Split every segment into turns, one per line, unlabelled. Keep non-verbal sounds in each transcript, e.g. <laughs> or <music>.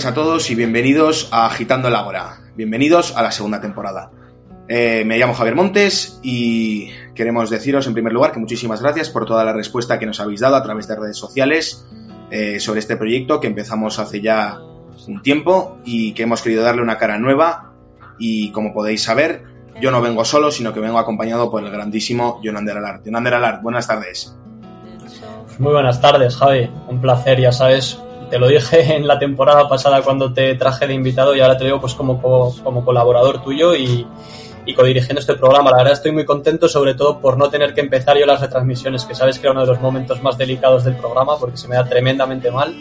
tardes a todos y bienvenidos a Agitando el Ágora. Bienvenidos a la segunda temporada. Eh, me llamo Javier Montes y queremos deciros en primer lugar que muchísimas gracias por toda la respuesta que nos habéis dado a través de redes sociales eh, sobre este proyecto que empezamos hace ya un tiempo y que hemos querido darle una cara nueva y como podéis saber, yo no vengo solo, sino que vengo acompañado por el grandísimo Jonander Alart. Jonander Alart, buenas tardes.
Muy buenas tardes, Javi. Un placer, ya sabes, te lo dije <laughs> en la temporada pasada cuando te traje de invitado y ahora te digo pues como, como colaborador tuyo y, y codirigiendo este programa. La verdad estoy muy contento, sobre todo por no tener que empezar yo las retransmisiones, que sabes que era uno de los momentos más delicados del programa porque se me da tremendamente mal.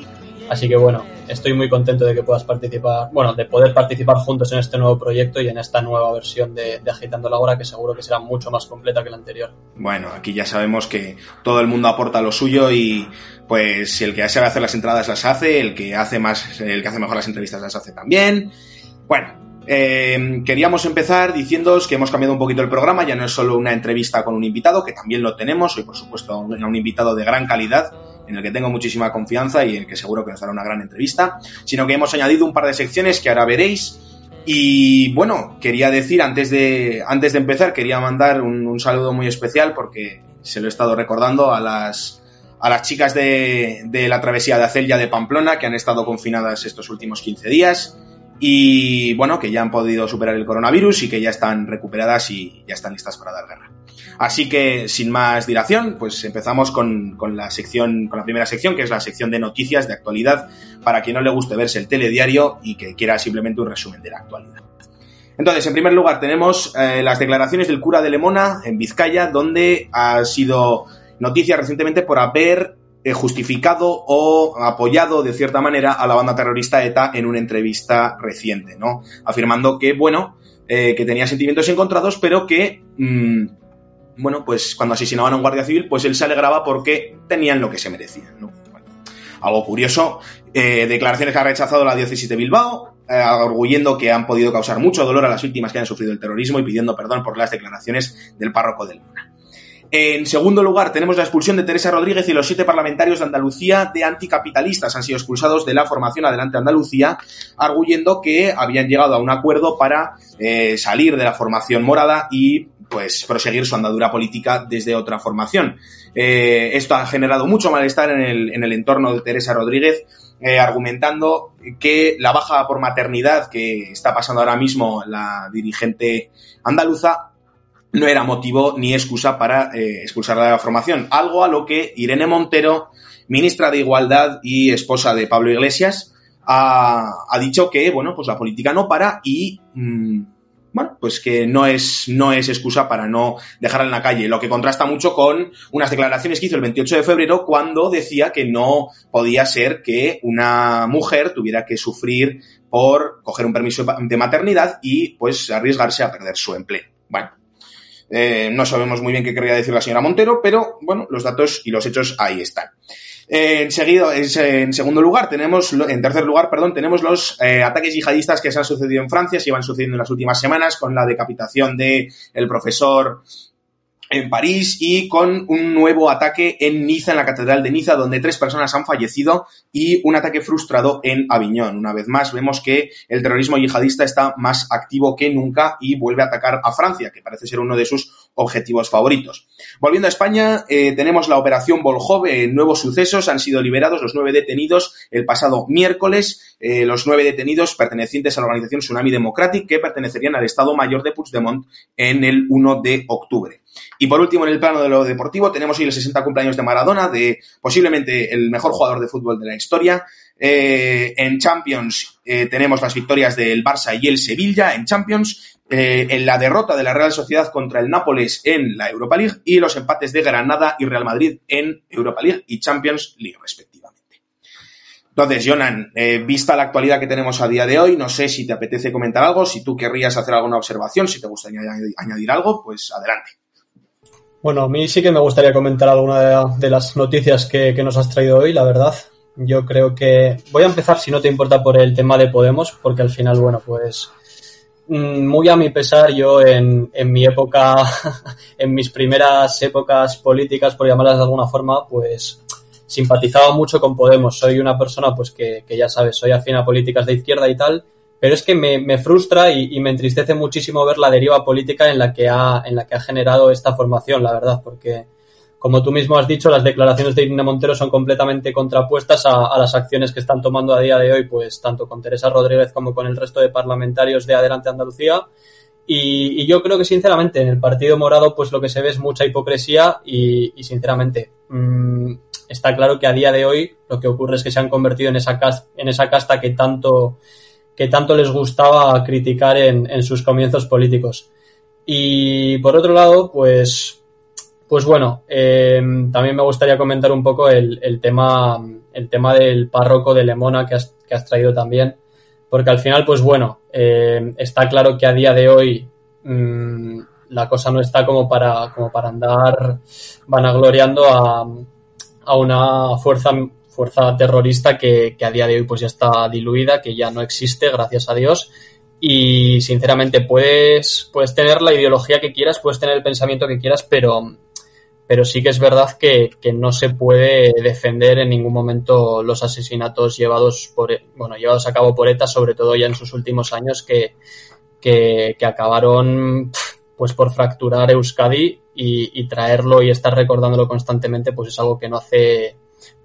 Así que bueno, estoy muy contento de que puedas participar, bueno, de poder participar juntos en este nuevo proyecto y en esta nueva versión de, de, Agitando la Hora, que seguro que será mucho más completa que la anterior.
Bueno, aquí ya sabemos que todo el mundo aporta lo suyo y pues el que sabe hacer las entradas las hace, el que hace más, el que hace mejor las entrevistas las hace también. Bueno, eh, queríamos empezar diciéndoos que hemos cambiado un poquito el programa, ya no es solo una entrevista con un invitado, que también lo tenemos, hoy por supuesto un, un invitado de gran calidad, en el que tengo muchísima confianza y en el que seguro que nos dará una gran entrevista, sino que hemos añadido un par de secciones que ahora veréis. Y bueno, quería decir, antes de, antes de empezar, quería mandar un, saludo muy especial porque se lo he estado recordando a las, a las chicas de, de la travesía de Acelia de Pamplona que han estado confinadas estos últimos 15 días y bueno, que ya han podido superar el coronavirus y que ya están recuperadas y ya están listas para dar guerra. Así que, sin más dilación, pues empezamos con, la sección, con la primera sección, que es la sección de noticias de actualidad, para quien no le guste verse el telediario y que quiera simplemente un resumen de la actualidad. Entonces, en primer lugar, tenemos eh, las declaraciones del cura de Lemona, en Vizcaya, donde ha sido noticia recientemente por haber eh, justificado o apoyado de cierta manera a la banda terrorista ETA en una entrevista reciente, ¿no? Afirmando que, bueno, eh, que tenía sentimientos encontrados, pero que, mmm, bueno, pues cuando asesinaban a un guardia civil, pues él se alegraba porque tenían lo que se merecían, algo curioso, eh, declaraciones que ha rechazado la diócesis de Bilbao, eh, que han podido causar mucho dolor a las víctimas que han sufrido el terrorismo y pidiendo perdón por las declaraciones del párroco del Luna. En segundo lugar, tenemos la expulsión de Teresa Rodríguez y los siete parlamentarios de Andalucía de anticapitalistas. Han sido expulsados de la formación Adelante Andalucía, arguyendo que habían llegado a un acuerdo para eh, salir de la formación morada y pues proseguir su andadura política desde otra formación. Eh, esto ha generado mucho malestar en el, en el entorno de Teresa Rodríguez, eh, argumentando que la baja por maternidad que está pasando ahora mismo la dirigente andaluza no era motivo ni excusa para eh, expulsarla de la formación. Algo a lo que Irene Montero, ministra de Igualdad y esposa de Pablo Iglesias, ha, dicho que, bueno, pues la política no para y, mmm, bueno, pues que no es, no es excusa para no dejarla en la calle, lo que contrasta mucho con unas declaraciones que hizo el 28 de febrero cuando decía que no podía ser que una mujer tuviera que sufrir por coger un permiso de maternidad y pues arriesgarse a perder su empleo. Bueno, eh, no sabemos muy bien qué querría decir la señora Montero, pero bueno, los datos y los hechos ahí están. Eh, enseguida, en segundo lugar, tenemos, en tercer lugar, perdón, tenemos los eh, ataques yihadistas que se han sucedido en Francia, se iban sucediendo en las últimas semanas, con la decapitación de profesor en París y con un nuevo ataque en Niza, en la Catedral de Niza, donde tres personas han fallecido y un ataque frustrado en Aviñón. Una vez más, vemos que el terrorismo yihadista está más activo que nunca y vuelve a atacar a Francia, que parece ser uno de sus objetivos favoritos. Volviendo a España, eh, tenemos la operación Volhov, eh, nuevos sucesos, han sido liberados los nueve detenidos el pasado miércoles, eh, los nueve detenidos pertenecientes a la organización Tsunami Democratic, que pertenecerían al Estado Mayor de Puigdemont en el 1 de octubre. Y por último, en el plano de lo deportivo, tenemos hoy el 60 cumpleaños de Maradona, de posiblemente el mejor jugador de fútbol de la historia. Eh, en Champions eh, tenemos las victorias del Barça y el Sevilla en Champions. Eh, en la derrota de la Real Sociedad contra el Nápoles en la Europa League y los empates de Granada y Real Madrid en Europa League y Champions League respectivamente. Entonces, Jonan, vista la actualidad que tenemos a día de hoy, no sé si te apetece comentar algo, si tú querrías hacer alguna observación, si te gustaría añadir algo, pues adelante.
Bueno, a mí sí que me gustaría comentar alguna de, las noticias que, nos has traído hoy, la verdad. Yo creo que voy a empezar, si no te importa, por el tema de Podemos, porque al final, bueno, pues mm, muy a mi pesar, yo en, en mi época, <laughs> en mis primeras épocas políticas, por llamarlas de alguna forma, pues simpatizaba mucho con Podemos. Soy una persona, pues que, que ya sabes, soy afín a políticas de izquierda y tal, pero es que me, me frustra y, me entristece muchísimo ver la deriva política en la que ha, en la que ha generado esta formación, la verdad, porque como tú mismo has dicho, las declaraciones de Irene Montero son completamente contrapuestas a, las acciones que están tomando a día de hoy, pues tanto con Teresa Rodríguez como con el resto de parlamentarios de Adelante Andalucía. Y, yo creo que sinceramente en el Partido Morado pues lo que se ve es mucha hipocresía y, sinceramente mmm, está claro que a día de hoy lo que ocurre es que se han convertido en esa casta, en esa casta que tanto que tanto les gustaba criticar en, sus comienzos políticos. Y por otro lado, pues, pues bueno, eh, también me gustaría comentar un poco el, tema, el tema del párroco de Lemona que has, que has traído también, porque al final, pues bueno, eh, está claro que a día de hoy mmm, la cosa no está como para, como para andar vanagloriando a, a una fuerza fuerza terrorista que, a día de hoy pues ya está diluida, que ya no existe, gracias a Dios. Y sinceramente puedes, puedes tener la ideología que quieras, puedes tener el pensamiento que quieras, pero, pero sí que es verdad que, no se puede defender en ningún momento los asesinatos llevados por bueno llevados a cabo por ETA, sobre todo ya en sus últimos años, que, que, acabaron pues por fracturar Euskadi y, y, traerlo y estar recordándolo constantemente, pues es algo que no hace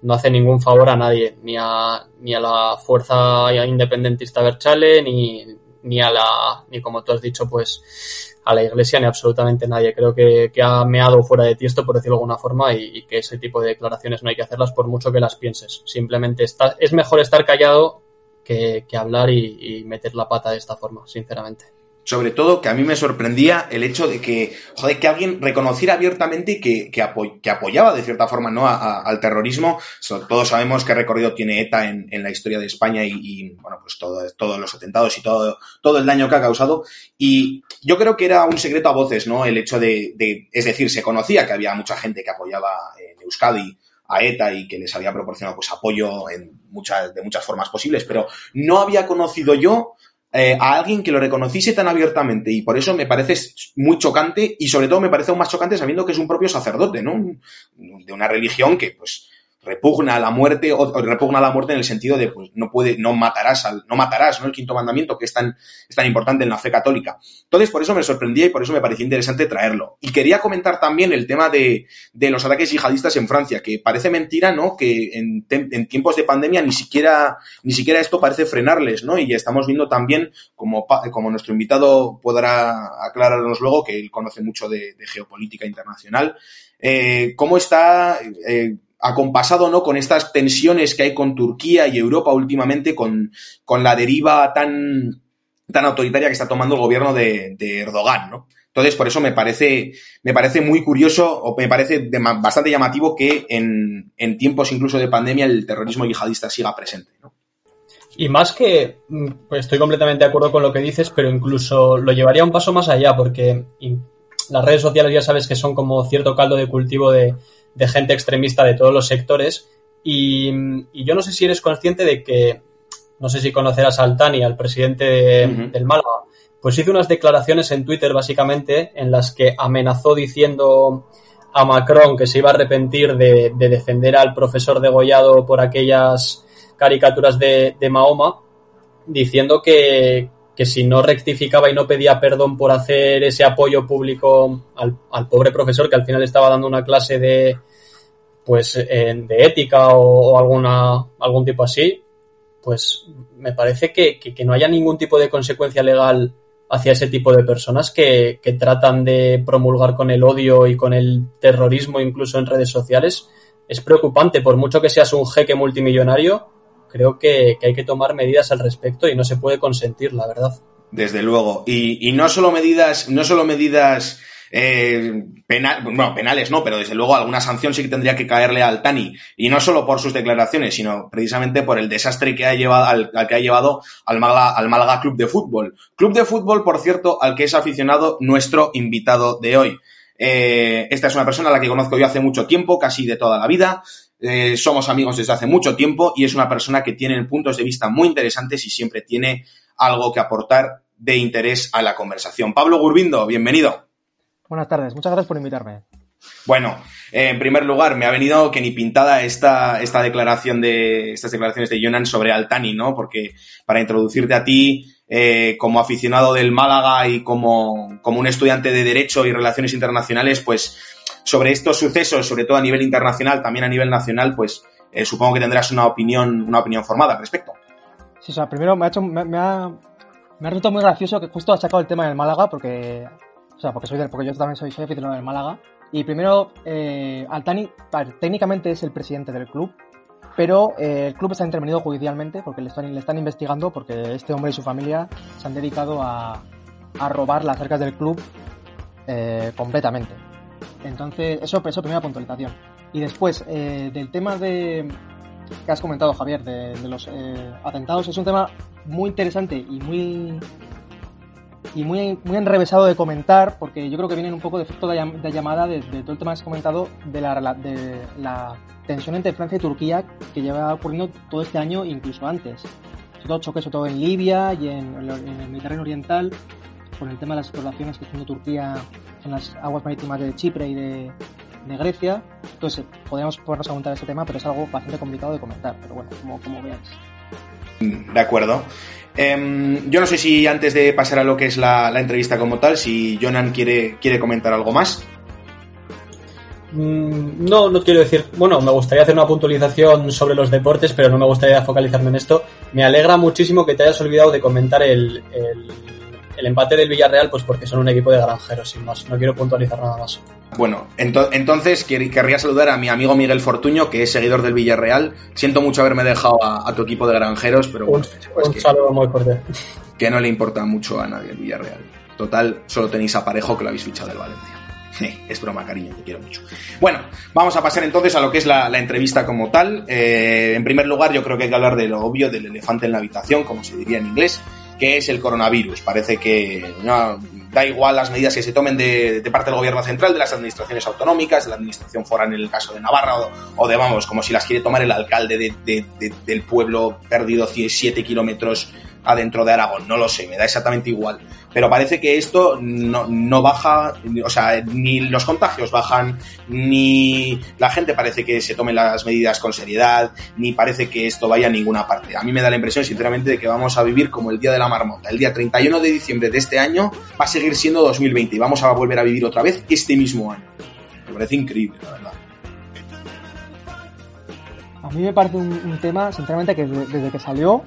no hace ningún favor a nadie, ni a, ni a la fuerza independentista Berchale, ni, ni a la, ni como tú has dicho, pues a la iglesia, ni absolutamente nadie. Creo que, ha meado fuera de ti esto, por decirlo de alguna forma, y, que ese tipo de declaraciones no hay que hacerlas por mucho que las pienses. Simplemente está, es mejor estar callado que, hablar y meter la pata de esta forma, sinceramente
sobre todo que a mí me sorprendía el hecho de que, joder, que alguien reconociera abiertamente que, que, apoyaba de cierta forma ¿no? al terrorismo. todos sabemos qué recorrido tiene ETA en, la historia de España y, bueno, pues todo, todos los atentados y todo, todo el daño que ha causado. Y yo creo que era un secreto a voces, ¿no? El hecho de, de es decir, se conocía que había mucha gente que apoyaba en Euskadi a ETA y que les había proporcionado pues apoyo en muchas, de muchas formas posibles, pero no había conocido yo eh, a alguien que lo reconociese tan abiertamente y por eso me parece muy chocante y sobre todo me parece aún más chocante sabiendo que es un propio sacerdote, ¿no? De una religión que, pues, repugna a la muerte o, repugna a la muerte en el sentido de pues no puede no matarás al no matarás no el quinto mandamiento que es tan es tan importante en la fe católica. Entonces por eso me sorprendía y por eso me parecía interesante traerlo. Y quería comentar también el tema de, de los ataques yihadistas en Francia que parece mentira no que en, en, tiempos de pandemia ni siquiera ni siquiera esto parece frenarles no y estamos viendo también como como nuestro invitado podrá aclararnos luego que él conoce mucho de, geopolítica internacional eh, cómo está eh, acompasado ¿no? con estas tensiones que hay con Turquía y Europa últimamente, con, con la deriva tan, tan autoritaria que está tomando el gobierno de, Erdogan, ¿no? Entonces, por eso me parece, me parece muy curioso o me parece bastante llamativo que en, en, tiempos incluso de pandemia el terrorismo yihadista siga presente, ¿no?
Y más que, mm, pues estoy completamente de acuerdo con lo que dices, pero incluso lo llevaría un paso más allá, porque las redes sociales ya sabes que son como cierto caldo de cultivo de, de gente extremista de todos los sectores. Y, yo no sé si eres consciente de que, no sé si conocerás al Tani, al presidente del Málaga, pues hizo unas declaraciones en Twitter básicamente en las que amenazó diciendo a Macron que se iba a arrepentir de, defender al profesor degollado por aquellas caricaturas de, Mahoma, diciendo que, que si no rectificaba y no pedía perdón por hacer ese apoyo público al, al, pobre profesor que al final estaba dando una clase de pues de ética o, alguna algún tipo así pues me parece que, que, no haya ningún tipo de consecuencia legal hacia ese tipo de personas que, que, tratan de promulgar con el odio y con el terrorismo incluso en redes sociales. Es preocupante por mucho que seas un jeque multimillonario creo que, hay que tomar medidas al respecto y no se puede consentir, la verdad.
Desde luego. Y, no solo medidas, no solo medidas eh, penales no, pero desde luego alguna sanción sí que tendría que caerle al Tani. Y no solo por sus declaraciones, sino precisamente por el desastre que ha llevado, al, que ha llevado al Málaga, al Málaga Club de Fútbol. Club de Fútbol, por cierto, al que es aficionado nuestro invitado de hoy. Eh, esta es una persona a la que conozco yo hace mucho tiempo, casi de toda la vida. Eh, somos amigos desde hace mucho tiempo y es una persona que tiene puntos de vista muy interesantes y siempre tiene algo que aportar de interés a la conversación. Pablo Gurbindo, bienvenido.
Buenas tardes, muchas gracias por invitarme.
Bueno, eh, en primer lugar, me ha venido que ni pintada esta, esta declaración de, estas declaraciones de Jonan sobre Altani, ¿no? Porque para introducirte a ti, eh, como aficionado del Málaga y como, como un estudiante de Derecho y Relaciones Internacionales, pues sobre estos sucesos, sobre todo a nivel internacional, también a nivel nacional, pues eh, supongo que tendrás una opinión, una opinión formada al respecto.
Sí, o sea, primero me ha hecho, me, ha, me ha resultado muy gracioso que justo ha sacado el tema del Málaga porque, o sea, porque soy del, porque yo también soy, soy aficionado del Málaga. Y primero, eh, Altani técnicamente es el presidente del club, pero eh, el club está intervenido judicialmente porque le están, le están investigando porque este hombre y su familia se han dedicado a, a robar las cercas del club eh, completamente. Entonces, eso, eso primera puntualización. Y después, eh, del tema de que has comentado, Javier, de, los atentados, es un tema muy interesante y muy y muy, muy enrevesado de comentar, porque yo creo que viene un poco de efecto de, llamada de, todo el tema que has comentado de la, de la tensión entre Francia y Turquía que lleva ocurriendo todo este año, incluso antes. Sobre todo choques, sobre todo en Libia y en, en el Mediterráneo Oriental, con el tema de las exploraciones que está haciendo Turquía en las aguas marítimas de Chipre y de, Grecia. Entonces, podríamos ponernos a contar este tema, pero es algo bastante complicado de comentar. Pero bueno, como, como veáis.
De acuerdo. Em, yo no sé si antes de pasar a lo que es la, entrevista como tal, si Jonan quiere, quiere comentar algo más.
Mm, no, no quiero decir. Bueno, me gustaría hacer una puntualización sobre los deportes, pero no me gustaría focalizarme en esto. Me alegra muchísimo que te hayas olvidado de comentar el empate del Villarreal, pues porque son un equipo de granjeros, sin más. No quiero puntualizar nada más.
Bueno, entonces querría saludar a mi amigo Miguel Fortuño, que es seguidor del Villarreal. Siento mucho haberme dejado a, tu equipo de granjeros, pero
bueno. Un, un saludo muy fuerte. <laughs>
Que no le importa mucho a nadie el Villarreal. Total, solo tenéis a Parejo que lo habéis fichado del Valencia. <laughs> Es broma, cariño, te quiero mucho. Bueno, vamos a pasar entonces a lo que es la, entrevista como tal. Eh, en primer lugar, yo creo que hay que hablar de lo obvio, del elefante en la habitación, como se diría en inglés que es el coronavirus. Parece que no, da igual las medidas que se tomen de, parte del gobierno central, de las administraciones autonómicas, de la administración foral en el caso de Navarra, o, de, vamos, como si las quiere tomar el alcalde del pueblo perdido 7 kilómetros adentro de Aragón. No lo sé, me da exactamente igual pero parece que esto no, baja, o sea, ni los contagios bajan, ni la gente parece que se tome las medidas con seriedad, ni parece que esto vaya a ninguna parte. A mí me da la impresión, sinceramente, de que vamos a vivir como el día de la marmota. El día 31 de diciembre de este año va a seguir siendo 2020 y vamos a volver a vivir otra vez este mismo año. Me parece increíble, la verdad.
A mí me parece un, tema, sinceramente, que desde que salió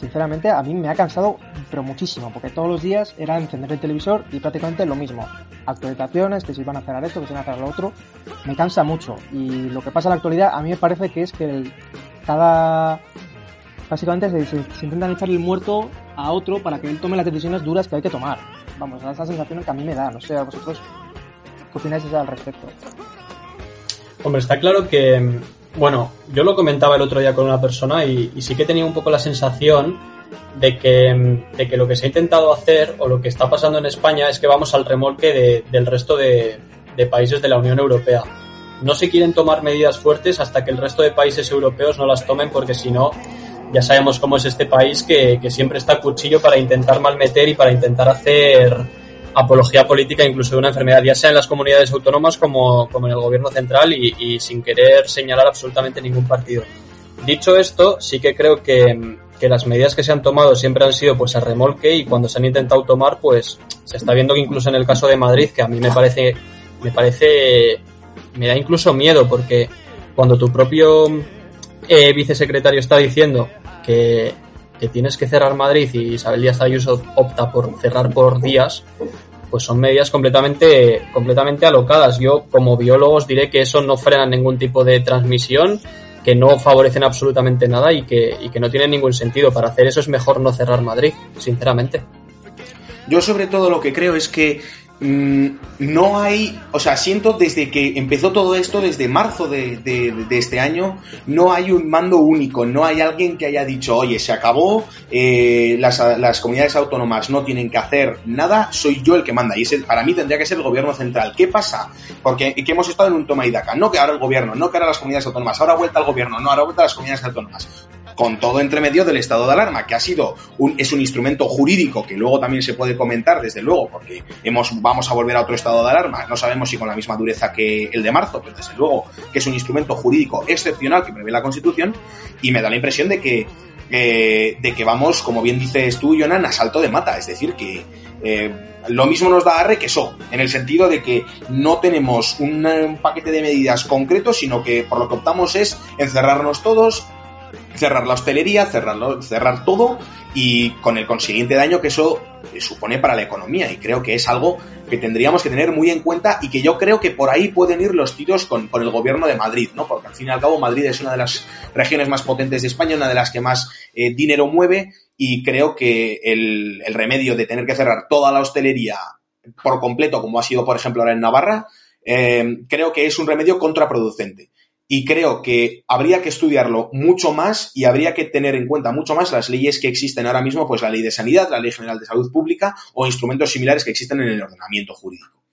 sinceramente a mí me ha cansado, pero muchísimo, porque todos los días era encender el televisor y prácticamente lo mismo. Actualizaciones, que si van a hacer esto, que si van a hacer lo otro, me cansa mucho. Y lo que pasa en la actualidad, a mí me parece que es que cada... Básicamente se, intentan echar el muerto a otro para que él tome las decisiones duras que hay que tomar. Vamos, esa sensación que a mí me da. No sé, a vosotros, ¿qué opináis al respecto?
Hombre, está claro que bueno, yo lo comentaba el otro día con una persona y, sí que tenía un poco la sensación de que, de que, lo que se ha intentado hacer o lo que está pasando en España es que vamos al remolque del resto de, países de la Unión Europea. No se quieren tomar medidas fuertes hasta que el resto de países europeos no las tomen porque si no, ya sabemos cómo es este país que, que siempre está a cuchillo para intentar malmeter y para intentar hacer apología política incluso de una enfermedad, ya sea en las comunidades autónomas como, como en el gobierno central y, sin querer señalar absolutamente ningún partido. Dicho esto, sí que creo que, que, las medidas que se han tomado siempre han sido pues a remolque y cuando se han intentado tomar pues se está viendo que incluso en el caso de Madrid, que a mí me parece, me parece, me da incluso miedo porque cuando tu propio eh, vicesecretario está diciendo que que tienes que cerrar Madrid y Isabel Díaz Ayuso opta por cerrar por días, pues son medidas completamente, completamente alocadas. Yo, como biólogo, os diré que eso no frena ningún tipo de transmisión, que no favorecen absolutamente nada y que, y que no tienen ningún sentido. Para hacer eso es mejor no cerrar Madrid, sinceramente.
Yo sobre todo lo que creo es que no hay, o sea, siento desde que empezó todo esto, desde marzo de, este año, no hay un mando único, no hay alguien que haya dicho, oye, se acabó, eh, las, comunidades autónomas no tienen que hacer nada, soy yo el que manda. Y para mí tendría que ser el gobierno central. ¿Qué pasa? Porque que hemos estado en un toma y daca. No que ahora el gobierno, no que ahora las comunidades autónomas, ahora vuelta al gobierno, no, ahora vuelta a las comunidades autónomas con todo entre medio del estado de alarma, que ha sido un, es un instrumento jurídico que luego también se puede comentar, desde luego, porque hemos, vamos a volver a otro estado de alarma. No sabemos si con la misma dureza que el de marzo, pero desde luego que es un instrumento jurídico excepcional que prevé la Constitución, y me da la impresión de que, eh, de que vamos, como bien dices tú, Jonan, a salto de mata. Es decir, que eh, lo mismo nos da arre que so, en el sentido de que no tenemos un, paquete de medidas concreto, sino que por lo que optamos es encerrarnos todos, cerrar la hostelería, cerrarlo, cerrar todo y con el consiguiente daño que eso supone para la economía. Y creo que es algo que tendríamos que tener muy en cuenta y que yo creo que por ahí pueden ir los tiros con, con el gobierno de Madrid, ¿no? Porque al fin y al cabo Madrid es una de las regiones más potentes de España, una de las que más eh, dinero mueve y creo que el, el remedio de tener que cerrar toda la hostelería por completo, como ha sido por ejemplo ahora en Navarra, eh, creo que es un remedio contraproducente y creo que habría que estudiarlo mucho más y habría que tener en cuenta mucho más las leyes que existen ahora mismo, pues la ley de sanidad, la ley general de salud pública o instrumentos similares que existen en el ordenamiento jurídico.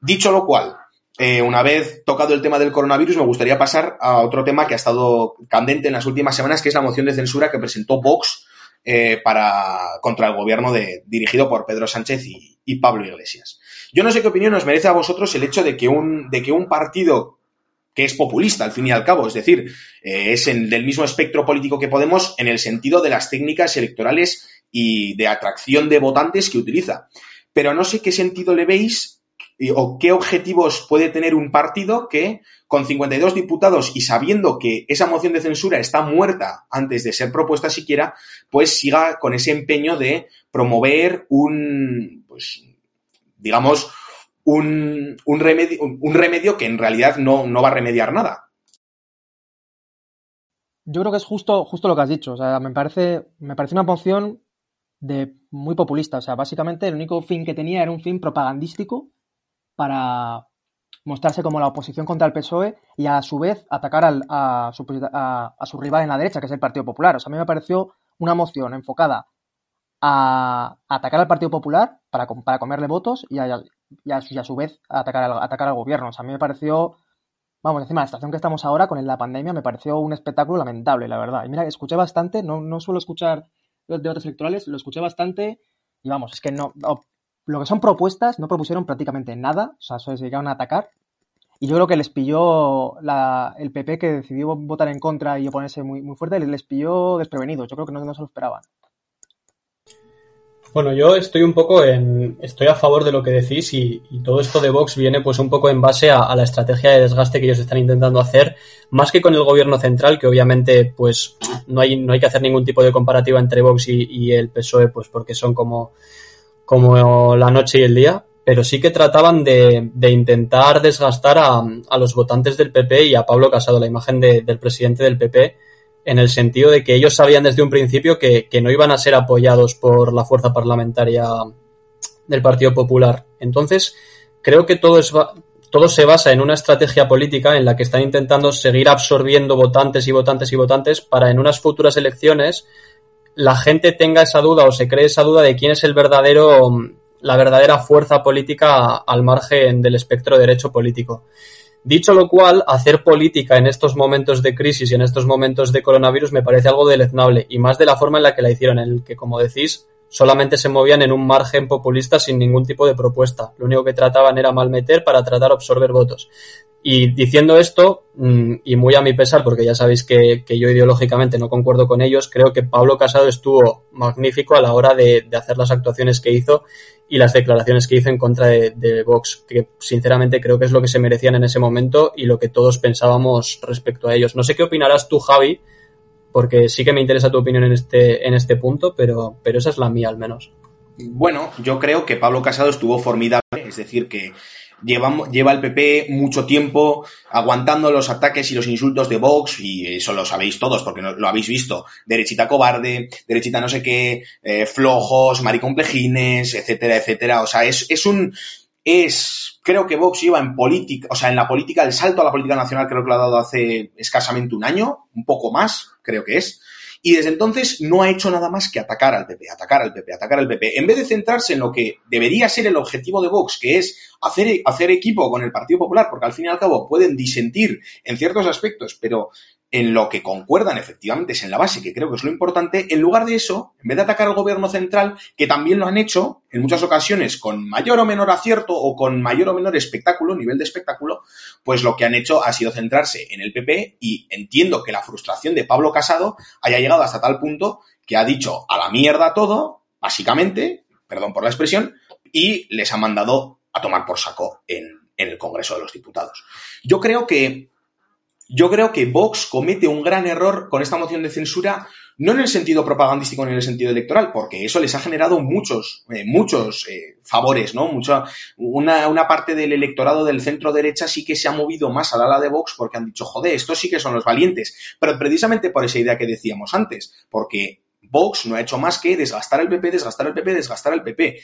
Dicho lo cual, eh, una vez tocado el tema del coronavirus, me gustaría pasar a otro tema que ha estado candente en las últimas semanas, que es la moción de censura que presentó Vox eh, para, contra el gobierno de, dirigido por Pedro Sánchez y, y Pablo Iglesias. Yo no sé qué opinión os merece a vosotros el hecho de que un, de que un partido que es populista al fin y al cabo, es decir, eh, es del mismo espectro político que Podemos en el sentido de las técnicas electorales y de atracción de votantes que utiliza. Pero no sé qué sentido le veis y, o qué objetivos puede tener un partido que con 52 diputados y sabiendo que esa moción de censura está muerta antes de ser propuesta siquiera, pues siga con ese empeño de promover un, pues, digamos, un, un, remedio, un remedio que en realidad no, no, va a remediar nada.
Yo creo que es justo, justo lo que has dicho. O sea, me parece, me parece una moción de muy populista. O sea, básicamente el único fin que tenía era un fin propagandístico para mostrarse como la oposición contra el PSOE y a su vez atacar al, a, su, a, su, rival en la derecha, que es el Partido Popular. O sea, a mí me pareció una moción enfocada a, atacar al Partido Popular para, para comerle votos y a, a, a su vez atacar al, atacar al gobierno. O sea, a mí me pareció, vamos, encima la situación que estamos ahora con la pandemia, me pareció un espectáculo lamentable, la verdad. Y mira, escuché bastante, no, no suelo escuchar los debates electorales, lo escuché bastante y vamos, es que no, lo que son propuestas no propusieron prácticamente nada, o sea, se llegaron a atacar. Y yo creo que les pilló la, el PP que decidió votar en contra y oponerse muy, muy fuerte, les pilló desprevenidos. Yo creo que no, no se lo esperaban.
Bueno, yo estoy un poco en. Estoy a favor de lo que decís y, y todo esto de Vox viene pues un poco en base a, a, la estrategia de desgaste que ellos están intentando hacer, más que con el gobierno central, que obviamente pues no hay, no hay que hacer ningún tipo de comparativa entre Vox y, y el PSOE, pues porque son como, como la noche y el día, pero sí que trataban de, de intentar desgastar a, a, los votantes del PP y a Pablo Casado, la imagen de, del presidente del PP, en el sentido de que ellos sabían desde un principio que, que, no iban a ser apoyados por la fuerza parlamentaria del Partido Popular. Entonces, creo que todo, es, todo se basa en una estrategia política en la que están intentando seguir absorbiendo votantes y votantes y votantes para en unas futuras elecciones la gente tenga esa duda o se cree esa duda de quién es el verdadero, la verdadera fuerza política al margen del espectro de derecho político. Dicho lo cual, hacer política en estos momentos de crisis y en estos momentos de coronavirus me parece algo deleznable, y más de la forma en la que la hicieron, en el que, como decís, solamente se movían en un margen populista sin ningún tipo de propuesta. Lo único que trataban era malmeter para tratar de absorber votos. Y diciendo esto, y muy a mi pesar, porque ya sabéis que, yo ideológicamente no concuerdo con ellos, creo que Pablo Casado estuvo magnífico a la hora de hacer las actuaciones que hizo y las declaraciones que hizo en contra de, Vox, que sinceramente creo que es lo que se merecían en ese momento y lo que todos pensábamos respecto a ellos. No sé qué opinarás tú, Javi, porque sí que me interesa tu opinión en este, en este punto, pero, pero esa es la mía al menos.
Bueno, yo creo que Pablo Casado estuvo formidable, es decir, que lleva, lleva el PP mucho tiempo aguantando los ataques y los insultos de Vox, y eso lo sabéis todos porque lo habéis visto, derechita cobarde, derechita no sé qué, eh, flojos, mariconplejines, etcétera, etcétera. O sea, es, es un, es, creo que Vox iba en política, o sea, en la política, el salto a la política nacional creo que lo ha dado hace escasamente un año, un poco más, creo que es. Y desde entonces no ha hecho nada más que atacar al PP, atacar al PP, atacar al PP. En vez de centrarse en lo que debería ser el objetivo de Vox, que es hacer, hacer equipo con el Partido Popular, porque al fin y al cabo pueden disentir en ciertos aspectos, pero en lo que concuerdan efectivamente es en la base, que creo que es lo importante, en lugar de eso, en vez de atacar al gobierno central, que también lo han hecho en muchas ocasiones con mayor o menor acierto o con mayor o menor espectáculo, nivel de espectáculo, pues lo que han hecho ha sido centrarse en el PP y entiendo que la frustración de Pablo Casado haya llegado hasta tal punto que ha dicho a la mierda todo, básicamente, perdón por la expresión, y les ha mandado a tomar por saco en, en el Congreso de los Diputados. Yo creo que yo creo que Vox comete un gran error con esta moción de censura, no en el sentido propagandístico ni en el sentido electoral, porque eso les ha generado muchos, eh, muchos eh, favores, ¿no? Mucha, una, una, parte del electorado del centro derecha sí que se ha movido más al ala de Vox porque han dicho, joder, estos sí que son los valientes. Pero precisamente por esa idea que decíamos antes, porque Vox no ha hecho más que desgastar el PP, desgastar el PP, desgastar el PP.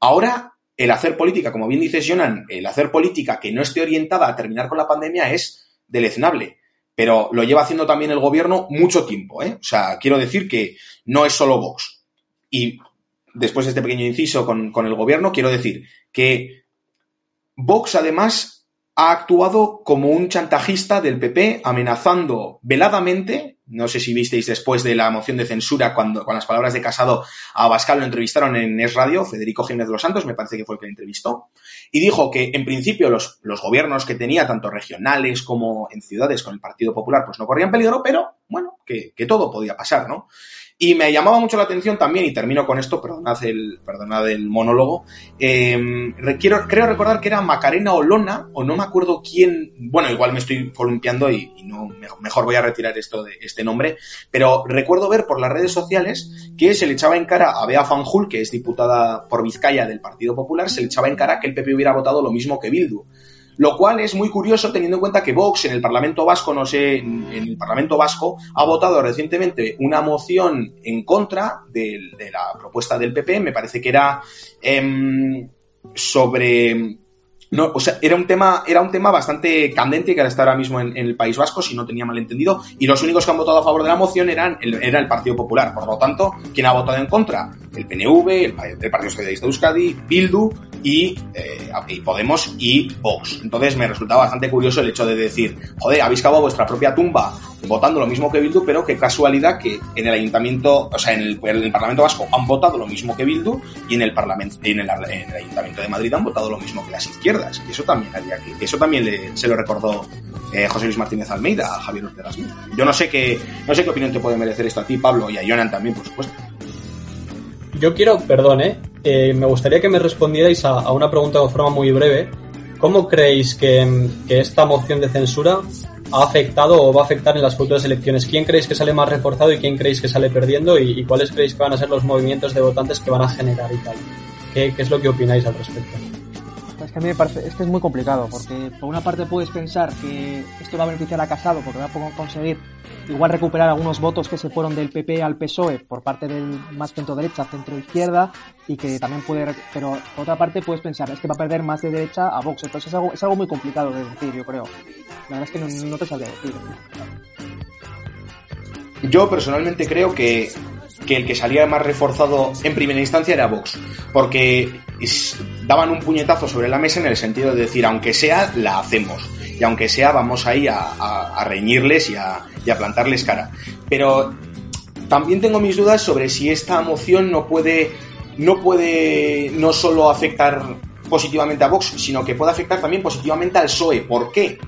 Ahora el hacer política, como bien dice Jonan, el hacer política que no esté orientada a terminar con la pandemia es deleznable. Pero lo lleva haciendo también el gobierno mucho tiempo. ¿eh? O sea, quiero decir que no es solo Vox. Y después de este pequeño inciso con, con el gobierno, quiero decir que Vox además ha actuado como un chantajista del PP, amenazando veladamente, no sé si visteis después de la moción de censura, cuando con las palabras de Casado a Bascal lo entrevistaron en Es Radio, Federico Jiménez de los Santos, me parece que fue el que le entrevistó, y dijo que en principio los, los gobiernos que tenía, tanto regionales como en ciudades con el Partido Popular, pues no corrían peligro, pero bueno, que, que todo podía pasar, ¿no? Y me llamaba mucho la atención también, y termino con esto, perdonad el, perdonad el monólogo, eh, quiero, creo recordar que era Macarena Olona, o no me acuerdo quién, bueno, igual me estoy columpiando y, y, no, mejor voy a retirar esto de este nombre, pero recuerdo ver por las redes sociales que se le echaba en cara a Bea Fanjul, que es diputada por Vizcaya del Partido Popular, se le echaba en cara que el PP hubiera votado lo mismo que Bildu lo cual es muy curioso teniendo en cuenta que Vox en el Parlamento Vasco, no sé, en el Parlamento Vasco ha votado recientemente una moción en contra de, la propuesta del PP, me parece que era eh, sobre no, o sea, era un tema, era un tema bastante candente que está ahora mismo en, el País Vasco, si no tenía mal entendido, y los únicos que han votado a favor de la moción eran el, era el Partido Popular. Por lo tanto, ¿quién ha votado en contra? El PNV, el, el Partido Socialista de Euskadi, Bildu y, eh, y, Podemos y Vox. Entonces me resultaba bastante curioso el hecho de decir, joder, habéis cavado vuestra propia tumba votando lo mismo que Bildu, pero qué casualidad que en el ayuntamiento, o sea, en el, en el Parlamento Vasco han votado lo mismo que Bildu y en el Parlamento, en el, en el Ayuntamiento de Madrid han votado lo mismo que las izquierdas. Y eso también haría que, eso también le, se lo recordó eh, José Luis Martínez Almeida a Javier Ortega Smith. Yo no sé qué, no sé qué opinión te puede merecer esto a ti, Pablo, y a Jonan también, por supuesto.
Yo quiero, perdón, ¿eh? Eh, me gustaría que me respondierais a, a, una pregunta de forma muy breve. ¿Cómo creéis que, que esta moción de censura ha afectado o va a afectar en las futuras elecciones? ¿Quién creéis que sale más reforzado y quién creéis que sale perdiendo? ¿Y, y cuáles creéis que van a ser los movimientos de votantes que van a generar y tal? ¿Qué, qué es lo que opináis al respecto?
Que a mí me parece, es que es muy complicado, porque por una parte puedes pensar que esto va a beneficiar a Casado porque va a conseguir igual recuperar algunos votos que se fueron del PP al PSOE por parte del más centro derecha, centro izquierda, y que también puede, pero por otra parte puedes pensar, es que va a perder más de derecha a Vox, entonces es algo, es algo muy complicado de decir, yo creo. La verdad es que no, no te sabría decir.
Yo personalmente creo que que el que salía más reforzado en primera instancia era Vox, porque daban un puñetazo sobre la mesa en el sentido de decir, aunque sea, la hacemos, y aunque sea, vamos ahí a reñirles y a, y a plantarles cara. Pero también tengo mis dudas sobre si esta moción no puede, no puede no solo afectar positivamente a Vox, sino que puede afectar también positivamente al PSOE. ¿Por qué?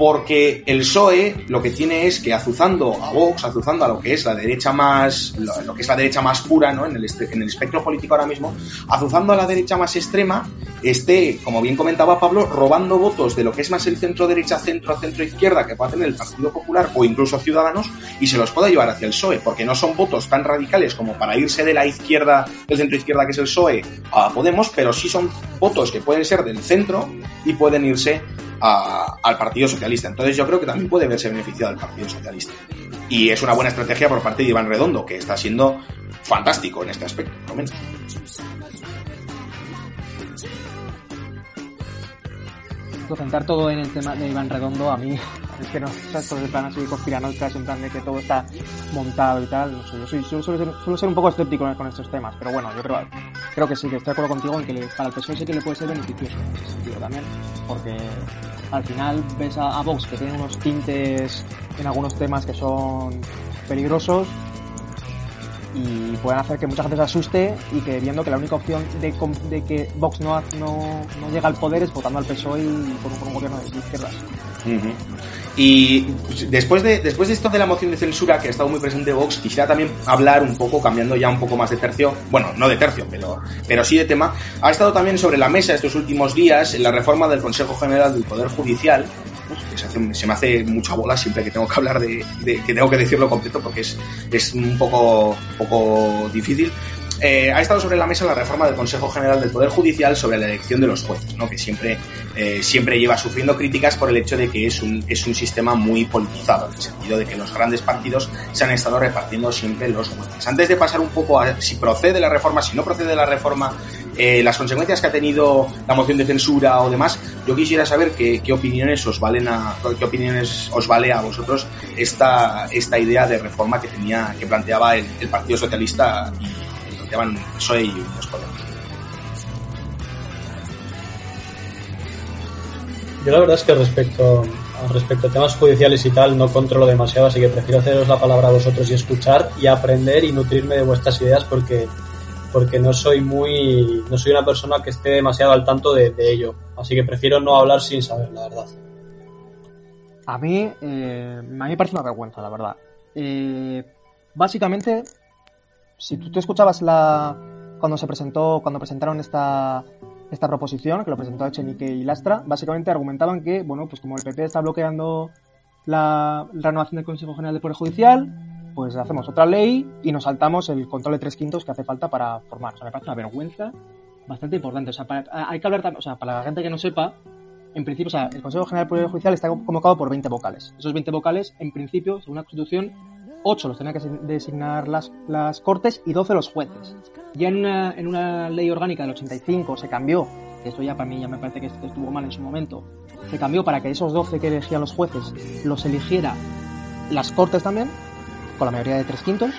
Porque el PSOE lo que tiene es que azuzando a Vox, azuzando a lo que es la derecha más, lo, que es la derecha más pura, ¿no? En el, espectro político ahora mismo, azuzando a la derecha más extrema, esté, como bien comentaba Pablo, robando votos de lo que es más el centro derecha, centro, centro izquierda que pueda tener el Partido Popular o incluso Ciudadanos y se los pueda llevar hacia el PSOE, porque no son votos tan radicales como para irse de la izquierda, del centro izquierda que es el PSOE, a Podemos, pero sí son votos que pueden ser del centro y pueden irse al Partido Socialista. Entonces yo creo que también puede verse beneficiado el Partido Socialista. Y es una buena estrategia por parte de Iván Redondo, que está siendo fantástico en este aspecto, por lo menos.
esto, centrar todo en el tema de Iván Redondo, a mí es que no. Todo el plan así conspiranoicas, en plan de que todo está montado y tal, no sé, yo soy, suelo, ser, suelo ser un poco escéptico con estos temas, pero bueno, yo creo, creo que sí, que estoy de acuerdo contigo en que le- para el PSOE sí que le puede ser beneficioso en ese sentido también, porque al final ves a, Vox que tiene unos tintes en algunos temas que son peligrosos y pueden hacer que mucha gente se asuste y que viendo que la única opción de, de que Vox no, no, llega al poder es votando al PSOE y por un, gobierno de izquierdas.
Y después de, después de esto de la moción de censura que ha estado muy presente Vox, quisiera también hablar un poco, cambiando ya un poco más de tercio, bueno, no de tercio, pero, pero sí de tema, ha estado también sobre la mesa estos últimos días la reforma del Consejo General del Poder Judicial, se, hace- se me hace mucha bola siempre que tengo que hablar de, de- que tengo que decirlo completo porque es, es un poco, poco difícil. Eh, ha estado sobre la mesa la reforma del Consejo General del Poder Judicial sobre la elección de los jueces, ¿no? que siempre, eh, siempre lleva sufriendo críticas por el hecho de que es un, es un sistema muy politizado, en el sentido de que los grandes partidos se han estado repartiendo siempre los jueces. Antes de pasar un poco a si procede la reforma, si no procede la reforma, eh, las consecuencias que ha tenido la moción de censura o demás, yo quisiera saber qué, qué opiniones os valen a, qué opiniones os vale a vosotros esta, esta idea de reforma que tenía, que planteaba el, el Partido Socialista y planteaban PSOE y Unidos Podemos.
Yo la verdad es que respecto, respecto a temas judiciales y tal no controlo demasiado, así que prefiero haceros la palabra a vosotros y escuchar y aprender y nutrirme de vuestras ideas porque, porque no soy muy, no soy una persona que esté demasiado al tanto de, de ello. Así que prefiero no hablar sin saber, la verdad.
A mí, eh, a mí me parece una vergüenza, la verdad. Eh, básicamente, si tú te escuchabas la cuando se presentó, cuando presentaron esta esta proposición, que lo presentó Echenique y Lastra, básicamente argumentaban que, bueno, pues como el PP está bloqueando la renovación del Consejo General del Poder Judicial, pues hacemos otra ley y nos saltamos el control de tres quintos que hace falta para formar. O sea, me parece una vergüenza bastante importante. O sea, para- hay que hablar o sea, para la gente que no sepa, en principio, o sea, el Consejo General del Poder Judicial está convocado por 20 vocales. Esos 20 vocales, en principio, según la Constitución, 8 los tenían que designar las, las Cortes y 12 los jueces. Ya en una, en una ley orgánica del 85 se cambió, esto ya para mí ya me parece que estuvo mal en su momento, se cambió para que esos 12 que elegían los jueces los eligiera las Cortes también, con la mayoría de tres quintos.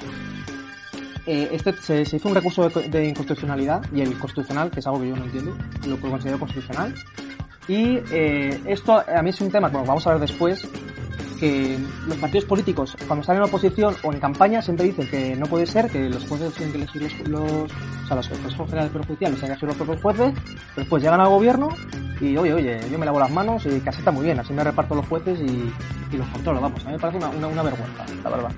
Eh, este, se, se hizo un recurso de, de inconstitucionalidad y el constitucional, que es algo que yo no entiendo, lo considero constitucional. Y eh, esto a mí es un tema bueno, vamos a ver después, que los partidos políticos cuando están en oposición o en campaña siempre dicen que no puede ser, que los jueces tienen que elegir los, los o sea, los consejos generales perjudiciales tienen que elegir los propios jueces, pero después llegan al gobierno y oye, oye, yo me lavo las manos y caseta muy bien, así me reparto los jueces y, y los controlo, vamos, a mí me parece una, una, una vergüenza, la verdad.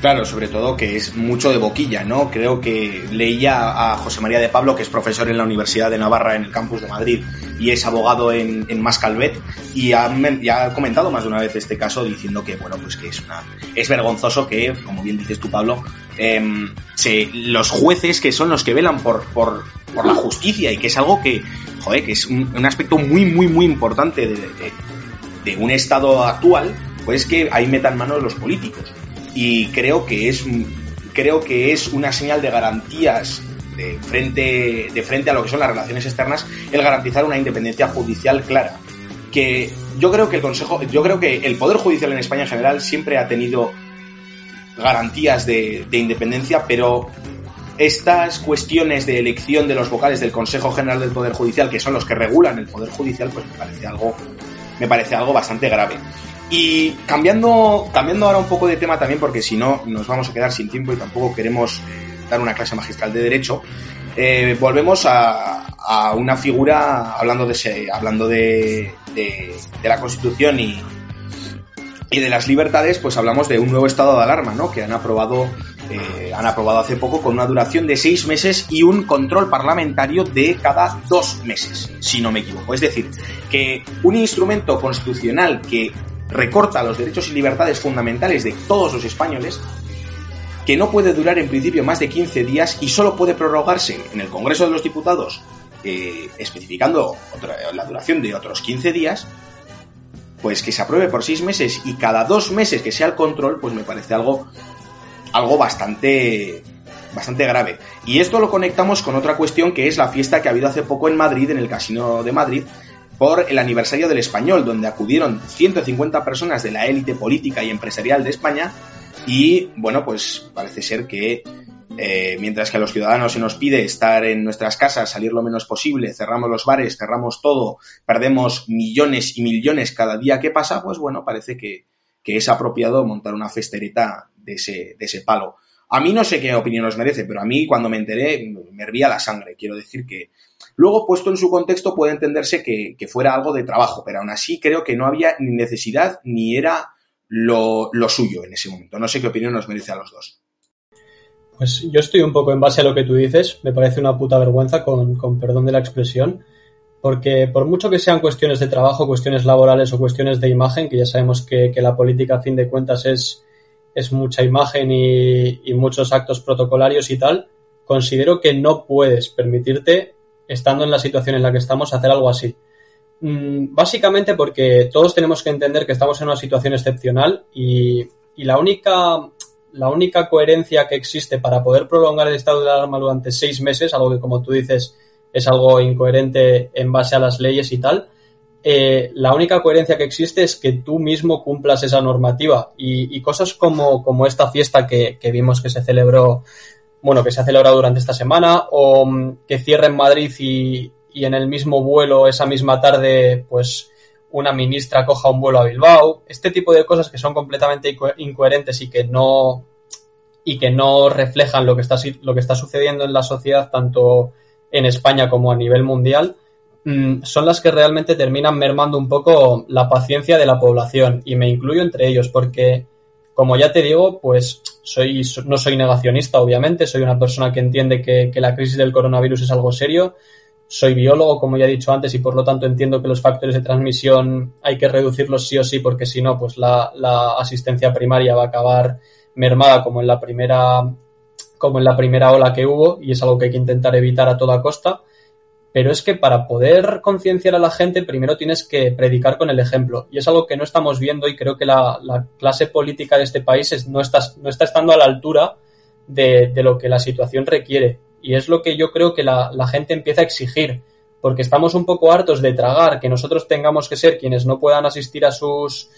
Claro, sobre todo que es mucho de boquilla, ¿no? Creo que leía a José María de Pablo, que es profesor en la Universidad de Navarra en el campus de Madrid y es abogado en, en Mascalvet y ha, ha comentado más de una vez este caso diciendo que, bueno, pues que es una es vergonzoso que, como bien dices tú, Pablo, em, se- los jueces que son los que velan por, por, por la justicia y que es algo que, joder, que es un, un aspecto muy, muy, muy importante de, de- de un Estado actual, pues que ahí metan manos los políticos y creo que es creo que es una señal de garantías de frente de frente a lo que son las relaciones externas el garantizar una independencia judicial clara. Que yo creo que el consejo yo creo que el poder judicial en España en general siempre ha tenido garantías de, de independencia pero estas cuestiones de elección de los vocales del Consejo General del Poder Judicial que son los que regulan el poder judicial pues me parece algo me parece algo bastante grave y cambiando, cambiando ahora un poco de tema también, porque si no nos vamos a quedar sin tiempo y tampoco queremos dar una clase magistral de derecho, eh, volvemos a, a, una figura, hablando de, ese, hablando de, de, de la Constitución y, y, de las libertades, pues hablamos de un nuevo estado de alarma, ¿no? Que han aprobado, eh, han aprobado hace poco con una duración de seis meses y un control parlamentario de cada dos meses, si no me equivoco. Es decir, que un instrumento constitucional que recorta los derechos y libertades fundamentales de todos los españoles, que no puede durar en principio más de 15 días y solo puede prorrogarse en el Congreso de los Diputados, eh, especificando otra, la duración de otros 15 días, pues que se apruebe por 6 meses y cada dos meses que sea el control, pues me parece algo, algo bastante, bastante grave. Y esto lo conectamos con otra cuestión que es la fiesta que ha habido hace poco en Madrid, en el Casino de Madrid, por el aniversario del español, donde acudieron 150 personas de la élite política y empresarial de España y bueno, pues parece ser que eh, mientras que a los ciudadanos se nos pide estar en nuestras casas, salir lo menos posible, cerramos los bares, cerramos todo, perdemos millones y millones cada día que pasa, pues bueno, parece que, que es apropiado montar una festereta de ese, de ese palo. A mí no sé qué opinión os merece, pero a mí cuando me enteré me hervía la sangre. Quiero decir que luego puesto en su contexto puede entenderse que, que fuera algo de trabajo, pero aún así creo que no había ni necesidad ni era lo, lo suyo en ese momento. No sé qué opinión os merece a los dos.
Pues yo estoy un poco en base a lo que tú dices. Me parece una puta vergüenza, con, con perdón de la expresión. Porque por mucho que sean cuestiones de trabajo, cuestiones laborales o cuestiones de imagen, que ya sabemos que, que la política a fin de cuentas es, es mucha imagen y, muchos actos protocolarios y tal, considero que no puedes permitirte, estando en la situación en la que estamos, hacer algo así. Mm, básicamente porque todos tenemos que entender que estamos en una situación excepcional y, y la única la única coherencia que existe para poder prolongar el estado de alarma durante seis meses, algo que como tú dices es algo incoherente en base a las leyes y tal, eh, la única coherencia que existe es que tú mismo cumplas esa normativa. Y, cosas como, como, esta fiesta que, que, vimos que se celebró, bueno, que se ha celebrado durante esta semana o um, que cierre en Madrid y, y en el mismo vuelo esa misma tarde, pues una ministra coja un vuelo a Bilbao, este tipo de cosas que son completamente incoherentes y que no y que no reflejan lo que está lo que está sucediendo en la sociedad tanto en España como a nivel mundial son las que realmente terminan mermando un poco la paciencia de la población y me incluyo entre ellos porque como ya te digo pues soy no soy negacionista obviamente soy una persona que entiende que, que la crisis del coronavirus es algo serio soy biólogo, como ya he dicho antes, y por lo tanto entiendo que los factores de transmisión hay que reducirlos sí o sí, porque si no, pues la, la, asistencia primaria va a acabar mermada como en la primera como en la primera ola que hubo, y es algo que hay que intentar evitar a toda costa. Pero es que para poder concienciar a la gente, primero tienes que predicar con el ejemplo. Y es algo que no estamos viendo, y creo que la, la clase política de este país no, está, estando a la altura de, de lo que la situación requiere y es lo que yo creo que la, la, gente empieza a exigir, porque estamos un poco hartos de tragar, que nosotros tengamos que ser quienes no puedan asistir a sus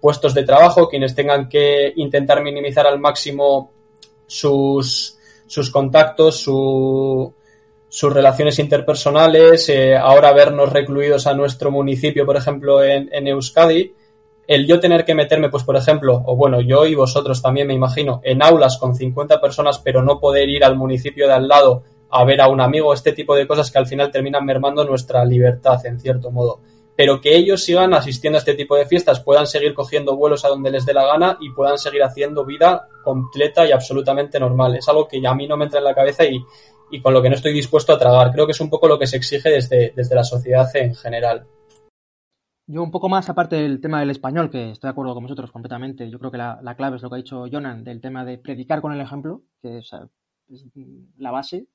puestos de trabajo, quienes tengan que intentar minimizar al máximo sus, sus contactos, su, sus relaciones interpersonales, eh, ahora vernos recluidos a nuestro municipio, por ejemplo, en, en Euskadi, el yo tener que meterme, pues por ejemplo, o bueno, yo y vosotros también me imagino, en aulas con 50 personas, pero no poder ir al municipio de al lado a ver a un amigo, este tipo de cosas que al final terminan mermando nuestra libertad, en cierto modo. Pero que ellos sigan asistiendo a este tipo de fiestas, puedan seguir cogiendo vuelos a donde les dé la gana y puedan seguir haciendo vida completa y absolutamente normal. Es algo que a mí no me entra en la cabeza y, y con lo que no estoy dispuesto a tragar. Creo que es un poco lo que se exige desde, desde la sociedad en general.
Yo un poco más, aparte del tema del español, que estoy de acuerdo con vosotros completamente, yo creo que la, la clave es lo que ha dicho Jonan, del tema de predicar con el ejemplo, que es, la base.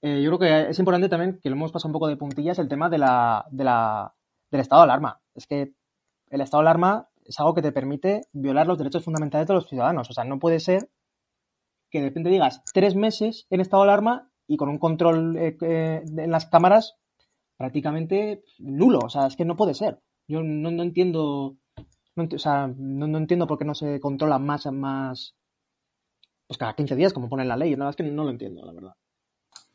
Eh, yo creo que es importante también, que lo hemos pasado un poco de puntillas, el tema de la, de la, del estado de alarma. Es que el estado de alarma es algo que te permite violar los derechos fundamentales de los ciudadanos. O sea, no puede ser que de repente digas tres meses en estado de alarma y con un control eh, eh, en las cámaras prácticamente nulo. O sea, es que no puede ser. Yo no, no entiendo. O sea, no, no, entiendo por qué no se controla más, más. Pues cada 15 días, como pone la ley. No, es que no lo entiendo, la verdad.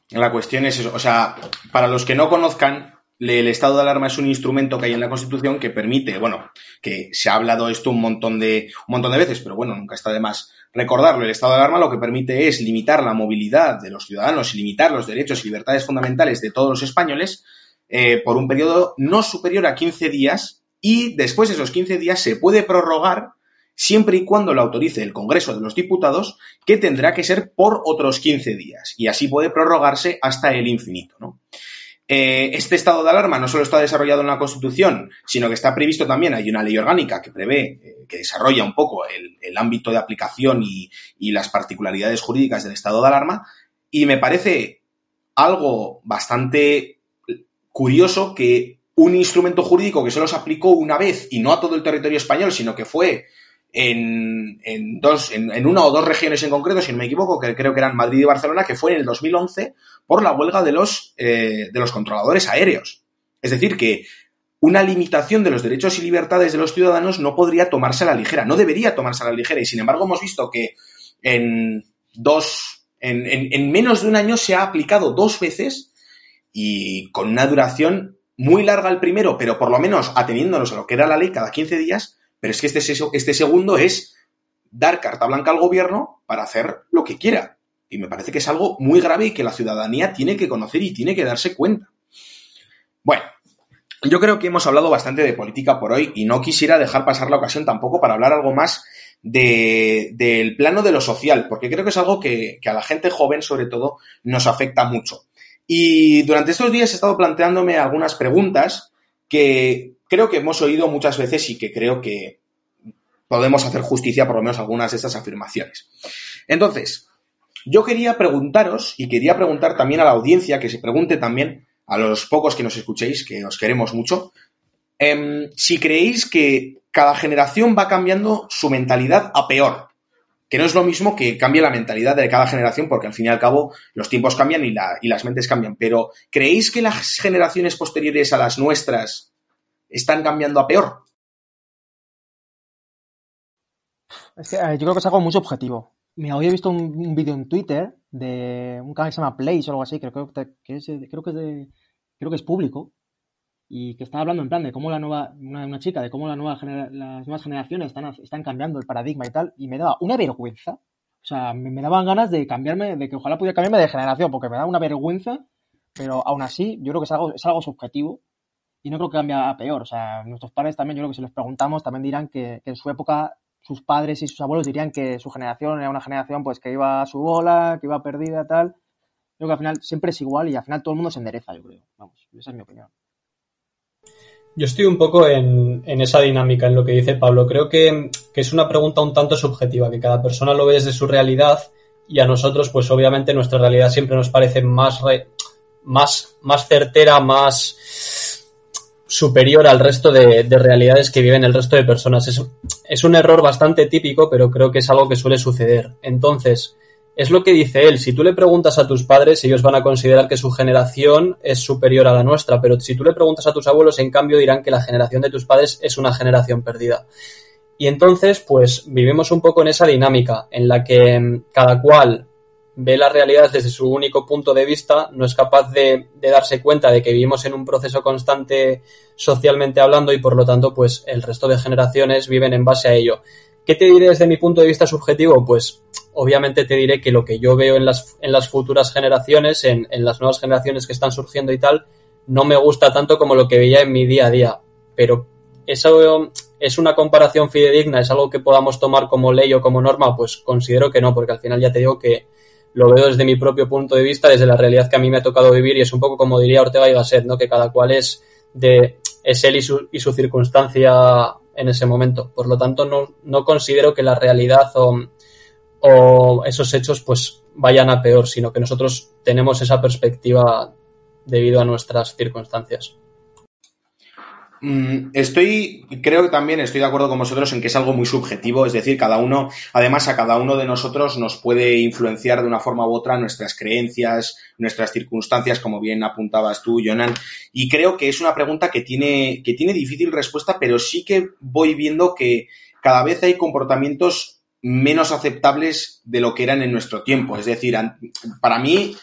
La cuestión es eso. O sea, para los que no conozcan, el estado de alarma es un instrumento que hay en la Constitución que permite, bueno, que se ha hablado esto un montón de, un montón de veces, pero bueno, nunca está de más recordarlo. El estado de alarma lo que permite es limitar la movilidad de los ciudadanos y limitar los derechos y libertades fundamentales de todos los españoles eh, por un periodo no superior a 15 días y después de esos 15 días se puede prorrogar siempre y cuando lo autorice el Congreso de los Diputados, que tendrá que ser por otros 15 días y así puede prorrogarse hasta el infinito. ¿no? Eh, este estado de alarma no solo está desarrollado en la Constitución, sino que está previsto también, hay una ley orgánica que prevé, eh, que desarrolla un poco el, el ámbito de aplicación y, y las particularidades jurídicas del estado de alarma, y me parece algo bastante curioso que un instrumento jurídico que solo se aplicó una vez y no a todo el territorio español, sino que fue en, en dos, en, en, una o dos regiones en concreto, si no me equivoco, que creo que eran Madrid y Barcelona, que fue en el 2011 por la huelga de los, eh, de los controladores aéreos. Es decir, que una limitación de los derechos y libertades de los ciudadanos no podría tomarse a la ligera, no debería tomarse a la ligera. Y sin embargo, hemos visto que en dos, en, en menos de un año se ha aplicado dos veces y con una duración muy larga el primero, pero por lo menos ateniéndonos a lo que era la ley cada 15 días, pero es que este, este segundo es dar carta blanca al gobierno para hacer lo que quiera. Y me parece que es algo muy grave y que la ciudadanía tiene que conocer y tiene que darse cuenta. Bueno, yo creo que hemos hablado bastante de política por hoy y no quisiera dejar pasar la ocasión tampoco para hablar algo más del plano de lo social, porque creo que es algo que, que a la gente joven, sobre todo, nos afecta mucho. Y durante estos días he estado planteándome algunas preguntas que creo que hemos oído muchas veces y que creo que podemos hacer justicia por lo menos a algunas de estas afirmaciones. Entonces, yo quería preguntaros y quería preguntar también a la audiencia que se pregunte también a los pocos que nos escuchéis, que os queremos mucho, em, si creéis que cada generación va cambiando su mentalidad a peor, que no es lo mismo que cambie la mentalidad de cada generación, porque al fin y al cabo los tiempos cambian y, y las mentes cambian, pero ¿creéis que las generaciones posteriores a las nuestras están cambiando a peor?
Es que, yo creo que es algo muy subjetivo. Me había visto un, vídeo en Twitter de un canal que se llama Place o algo así, creo, que, es, creo que es creo que es público, y que estaba hablando en plan de cómo la nueva, una, chica, de cómo la nueva las nuevas generaciones están, están cambiando el paradigma y tal, y me daba una vergüenza. O sea, me, daban ganas de cambiarme, de que ojalá pudiera cambiarme de generación, porque me da una vergüenza, pero aún así, yo creo que es algo, es algo subjetivo y no creo que cambie a peor. O sea, nuestros padres también, yo creo que si les preguntamos, también dirán que, que en su época sus padres y sus abuelos dirían que su generación era una generación pues que iba a su bola, que iba perdida, tal. Creo que al final siempre es igual y al final todo el mundo se endereza, yo creo. Vamos, esa es mi opinión.
Yo estoy un poco en, esa dinámica, en lo que dice Pablo. Creo que, es una pregunta un tanto subjetiva, que cada persona lo ve desde su realidad y a nosotros, pues obviamente nuestra realidad siempre nos parece más, más, más certera, más superior al resto de, realidades que viven el resto de personas. Es, un error bastante típico, pero creo que es algo que suele suceder. Entonces, es lo que dice él. Si tú le preguntas a tus padres, ellos van a considerar que su generación es superior a la nuestra, pero si tú le preguntas a tus abuelos, en cambio dirán que la generación de tus padres es una generación perdida. Y entonces, pues vivimos un poco en esa dinámica en la que mm, cada cual ve la realidad desde su único punto de vista, no es capaz de, darse cuenta de que vivimos en un proceso constante socialmente hablando y por lo tanto, pues el resto de generaciones viven en base a ello. ¿Qué te diré desde mi punto de vista subjetivo? Pues obviamente te diré que lo que yo veo en las, en las futuras generaciones, en, en las nuevas generaciones que están surgiendo y tal, no me gusta tanto como lo que veía en mi día a día. Pero eso es una comparación fidedigna, es algo que podamos tomar como ley o como norma, pues considero que no, porque al final ya te digo que lo veo desde mi propio punto de vista, desde la realidad que a mí me ha tocado vivir y es un poco como diría Ortega y Gasset, ¿no? Que cada cual es de es él y su, y su circunstancia en ese momento. Por lo tanto, no, no considero que la realidad o, o esos hechos pues vayan a peor, sino que nosotros tenemos esa perspectiva debido a nuestras circunstancias.
Mm, estoy, creo que también estoy de acuerdo con vosotros en que es algo muy subjetivo, es decir, cada uno, además a cada uno de nosotros nos puede influenciar de una forma u otra nuestras creencias, nuestras circunstancias, como bien apuntabas tú, Jonan, y creo que es una pregunta que tiene, que tiene difícil respuesta, pero sí que voy viendo que cada vez hay comportamientos menos aceptables de lo que eran en nuestro tiempo, es decir, para mí,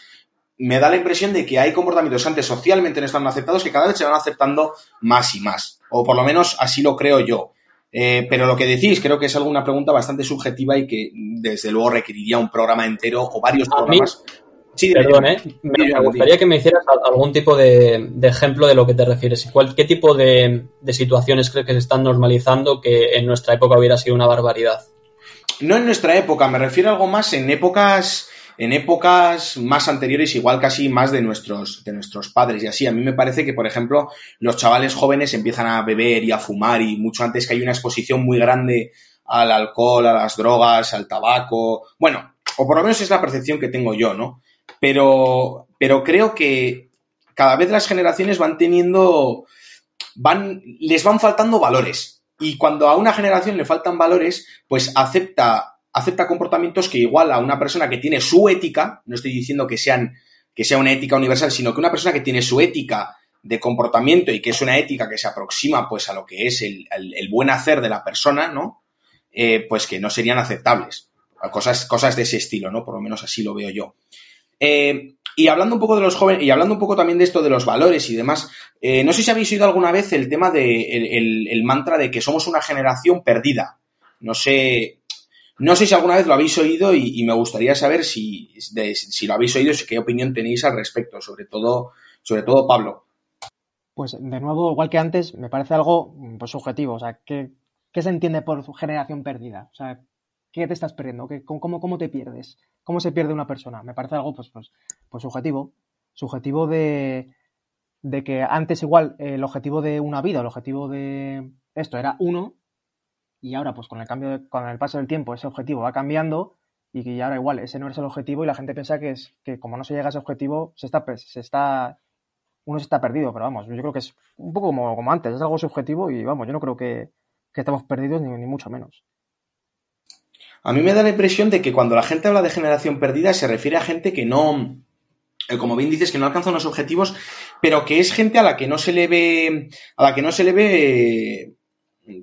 me da la impresión de que hay comportamientos antes socialmente no están aceptados que cada vez se van aceptando más y más. O por lo menos así lo creo yo. Eh, pero lo que decís creo que es alguna pregunta bastante subjetiva y que desde luego requeriría un programa entero o varios programas.
sí, perdón, ¿eh? me, gustaría que me hicieras algún tipo de, ejemplo de lo que te refieres. ¿Qué tipo de, de situaciones crees que se están normalizando que en nuestra época hubiera sido una barbaridad?
No en nuestra época, me refiero a algo más en épocas en épocas más anteriores, igual casi más de nuestros, de nuestros padres y así. A mí me parece que, por ejemplo, los chavales jóvenes empiezan a beber y a fumar y mucho antes que hay una exposición muy grande al alcohol, a las drogas, al tabaco. Bueno, o por lo menos es la percepción que tengo yo, ¿no? Pero, pero creo que cada vez las generaciones van teniendo, van, les van faltando valores. Y cuando a una generación le faltan valores, pues acepta acepta comportamientos que igual a una persona que tiene su ética, no estoy diciendo que sean que sea una ética universal, sino que una persona que tiene su ética de comportamiento y que es una ética que se aproxima pues a lo que es el, el, buen hacer de la persona, ¿no? Eh, pues que no serían aceptables. Cosas, cosas de ese estilo, ¿no? Por lo menos así lo veo yo. Eh, y hablando un poco de los jóvenes, y hablando un poco también de esto de los valores y demás, eh, no sé si habéis oído alguna vez el tema de el, mantra de que somos una generación perdida. No sé, no sé si alguna vez lo habéis oído y, me gustaría saber si, si lo habéis oído y qué opinión tenéis al respecto, sobre todo, sobre todo Pablo.
Pues de nuevo, igual que antes, me parece algo pues, subjetivo. O sea, ¿qué, ¿qué, se entiende por generación perdida? O sea, ¿qué te estás perdiendo? ¿Qué, cómo, cómo, te pierdes? ¿Cómo se pierde una persona? Me parece algo pues, pues, pues subjetivo. Subjetivo de, de que antes igual el objetivo de una vida, el objetivo de esto era uno, y ahora pues con el cambio, con el paso del tiempo ese objetivo va cambiando y que ahora igual ese no es el objetivo y la gente piensa que es que como no se llega a ese objetivo se está, se está uno se está perdido, pero vamos, yo creo que es un poco como, como antes, es algo subjetivo y vamos, yo no creo que, estamos perdidos ni, mucho menos.
A mí me da la impresión de que cuando la gente habla de generación perdida se refiere a gente que no, eh, como bien dices, que no alcanza unos objetivos, pero que es gente a la que no se le ve, a la que no se le ve,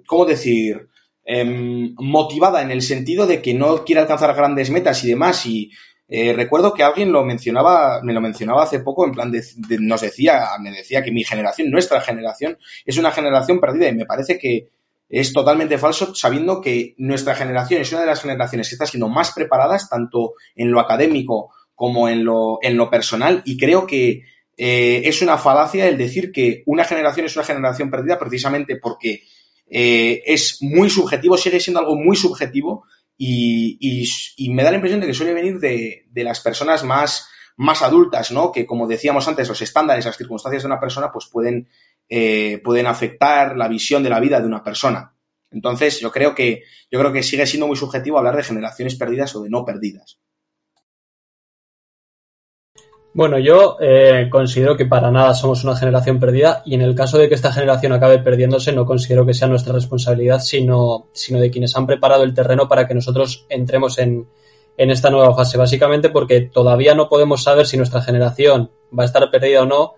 ¿cómo decir? Em, motivada en el sentido de que no quiere alcanzar grandes metas y demás. Y eh, recuerdo que alguien lo mencionaba, me lo mencionaba hace poco, en plan de, nos decía, me decía que mi generación, nuestra generación, es una generación perdida. Y me parece que es totalmente falso, sabiendo que nuestra generación es una de las generaciones que está siendo más preparadas, tanto en lo académico como en lo, en lo personal, y creo que eh, es una falacia el decir que una generación es una generación perdida precisamente porque eh, es muy subjetivo, sigue siendo algo muy subjetivo y, me da la impresión de que suele venir de, las personas más, más adultas, ¿no? Que como decíamos antes, los estándares, las circunstancias de una persona, pues pueden, eh, pueden afectar la visión de la vida de una persona. Entonces, yo creo que, yo creo que sigue siendo muy subjetivo hablar de generaciones perdidas o de no perdidas.
Bueno, yo eh, considero que para nada somos una generación perdida y en el caso de que esta generación acabe perdiéndose no considero que sea nuestra responsabilidad, sino, sino de quienes han preparado el terreno para que nosotros entremos en, en esta nueva fase. Básicamente porque todavía no podemos saber si nuestra generación va a estar perdida o no,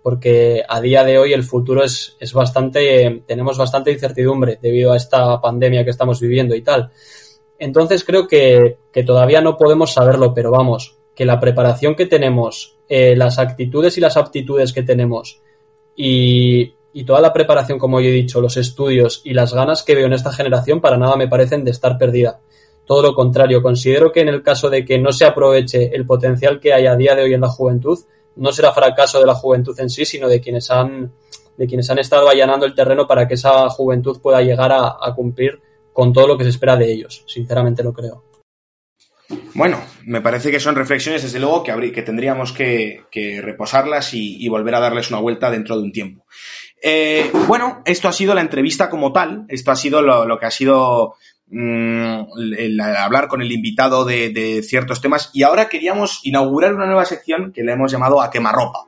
porque a día de hoy el futuro es, es bastante, tenemos bastante incertidumbre debido a esta pandemia que estamos viviendo y tal. Entonces creo que, que todavía no podemos saberlo, pero vamos, que la preparación que tenemos, eh, las actitudes y las aptitudes que tenemos y, toda la preparación, como yo he dicho, los estudios y las ganas que veo en esta generación para nada me parecen de estar perdida. Todo lo contrario, considero que en el caso de que no se aproveche el potencial que hay a día de hoy en la juventud, no será fracaso de la juventud en sí, sino de quienes han, de quienes han estado allanando el terreno para que esa juventud pueda llegar a cumplir con todo lo que se espera de ellos. Sinceramente lo creo.
Bueno, me parece que son reflexiones, desde luego, que, tendríamos que, reposarlas y, volver a darles una vuelta dentro de un tiempo. Eh, bueno, esto ha sido la entrevista como tal, esto ha sido lo, que ha sido mm, hablar con el invitado de, ciertos temas y ahora queríamos inaugurar una nueva sección que le hemos llamado a quemarropa.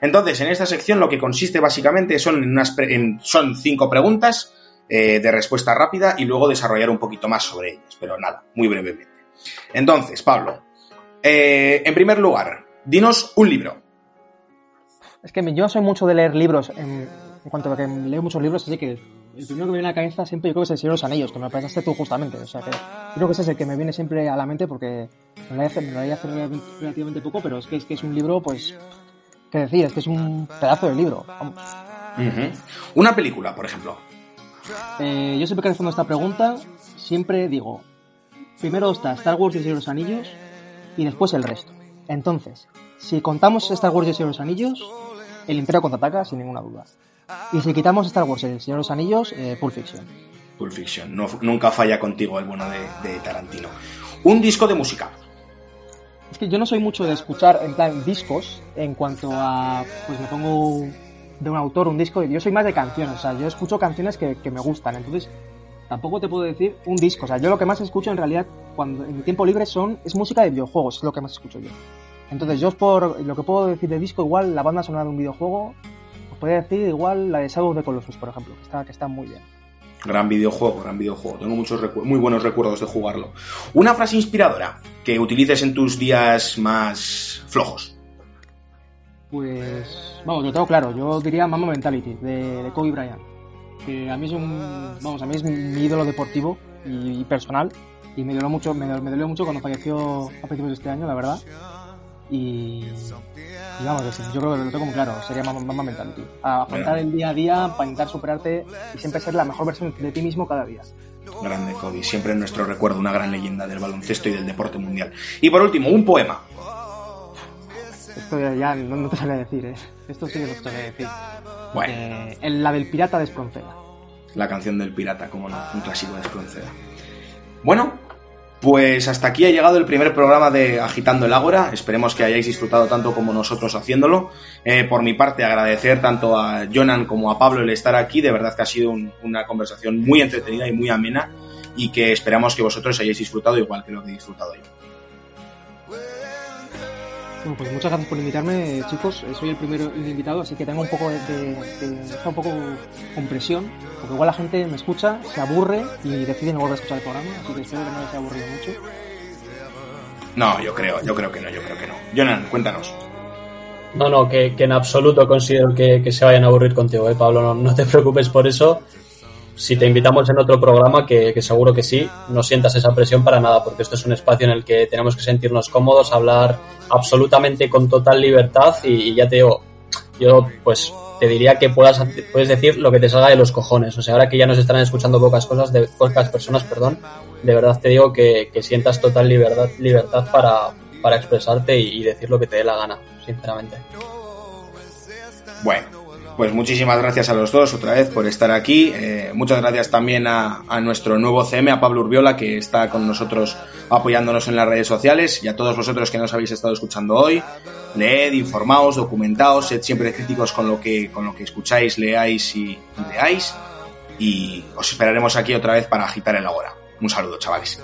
Entonces, en esta sección lo que consiste básicamente son, unas son cinco preguntas eh, de respuesta rápida y luego desarrollar un poquito más sobre ellas, pero nada, muy brevemente. Entonces, Pablo, eh, en primer lugar, dinos un libro.
Es que yo soy mucho de leer libros, en, cuanto a que leo muchos libros, así que el primero que me viene a la cabeza siempre yo creo que es El Señor de los Anillos, que me lo pensaste tú justamente. O sea, que creo que ese es el que me viene siempre a la mente porque me lo he hace relativamente poco, pero es que, es que es un libro, pues, qué decir, es que es un pedazo de libro. Vamos.
Una película, por ejemplo.
Eh, yo siempre que respondo esta pregunta, siempre digo, primero está Star Wars y el Señor de los Anillos y después el resto. Entonces, si contamos Star Wars y el Señor de los Anillos, el Imperio contraataca sin ninguna duda. Y si quitamos Star Wars y el Señor de los Anillos, eh, Pulp Fiction.
Pulp Fiction, nunca falla contigo el bueno de, Tarantino. Un disco de música.
Es que yo no soy mucho de escuchar en plan discos en cuanto a. Pues me pongo de un autor un disco. Yo soy más de canciones, o sea, yo escucho canciones que, que me gustan. Entonces, tampoco te puedo decir un disco. O sea, yo lo que más escucho en realidad cuando en mi tiempo libre son es música de videojuegos, es lo que más escucho yo. Entonces, yo por lo que puedo decir de disco, igual la banda sonora de un videojuego, os podría decir igual la de Shadow of the Colossus, por ejemplo, que está, que está muy bien.
Gran videojuego, gran videojuego. Tengo muchos muy buenos recuerdos de jugarlo. Una frase inspiradora que utilices en tus días más flojos.
Pues, vamos, lo tengo claro. Yo diría Mama Mentality, de, de Kobe Bryant. Que a mí es un, vamos, a mí es mi ídolo deportivo y, y personal. Y me dolió mucho, me, me dolió mucho cuando falleció a principios de este año, la verdad. Y, y vamos, yo creo que lo tengo muy claro, sería Mama, Mama Mentality. A afrontar el día a día para intentar superarte y siempre ser la mejor versión de ti mismo cada día.
Grande Kobe, siempre en nuestro recuerdo una gran leyenda del baloncesto y del deporte mundial. Y por último, un poema.
Esto ya, ya no, no te sabría decir, ¿eh? Esto sí que sabría decir.
Bueno,
Eh, la del pirata de Espronceda.
la canción del pirata, como no, un clásico de Espronceda. Bueno, pues hasta aquí ha llegado el primer programa de Agitando el Ágora. Esperemos que hayáis disfrutado tanto como nosotros haciéndolo. Eh, por mi parte, agradecer tanto a Jonan como a Pablo el estar aquí. De verdad que ha sido un- una conversación muy entretenida y muy amena y que esperamos que vosotros hayáis disfrutado igual que lo que he disfrutado yo.
Bueno, pues muchas gracias por invitarme, chicos. Eh, Soy el primero invitado, así que tengo un poco de, de- de- está un poco con presión, porque igual la gente me escucha, se aburre y decide no volver a escuchar el programa, así que espero que no les haya aburrido mucho.
No, yo creo, yo creo que no, yo creo que no. Jonan, cuéntanos.
No, no, que, que en absoluto considero que, que se vayan a aburrir contigo, ¿eh, Pablo? No, no te preocupes por eso. Si te invitamos en otro programa, que, seguro que sí, no sientas esa presión para nada, porque esto es un espacio en el que tenemos que sentirnos cómodos, hablar absolutamente con total libertad y, ya te digo, yo pues te diría que puedas, puedes decir lo que te salga de los cojones. O sea, ahora que ya nos estarán escuchando pocas cosas, de pocas personas, perdón, de verdad te digo que, que sientas total libertad, libertad para, para expresarte y, y decir lo que te dé la gana, sinceramente.
Bueno, pues muchísimas gracias a los dos otra vez por estar aquí. Eh, muchas gracias también a, nuestro nuevo CM, a Pablo Urbiola, que está con nosotros apoyándonos en las redes sociales, y a todos vosotros que nos habéis estado escuchando hoy. Leed, informaos, documentaos, sed siempre críticos con lo que, con lo que escucháis, leáis y, y veáis. Y os esperaremos aquí otra vez para agitar el ahora. Un saludo, chavales.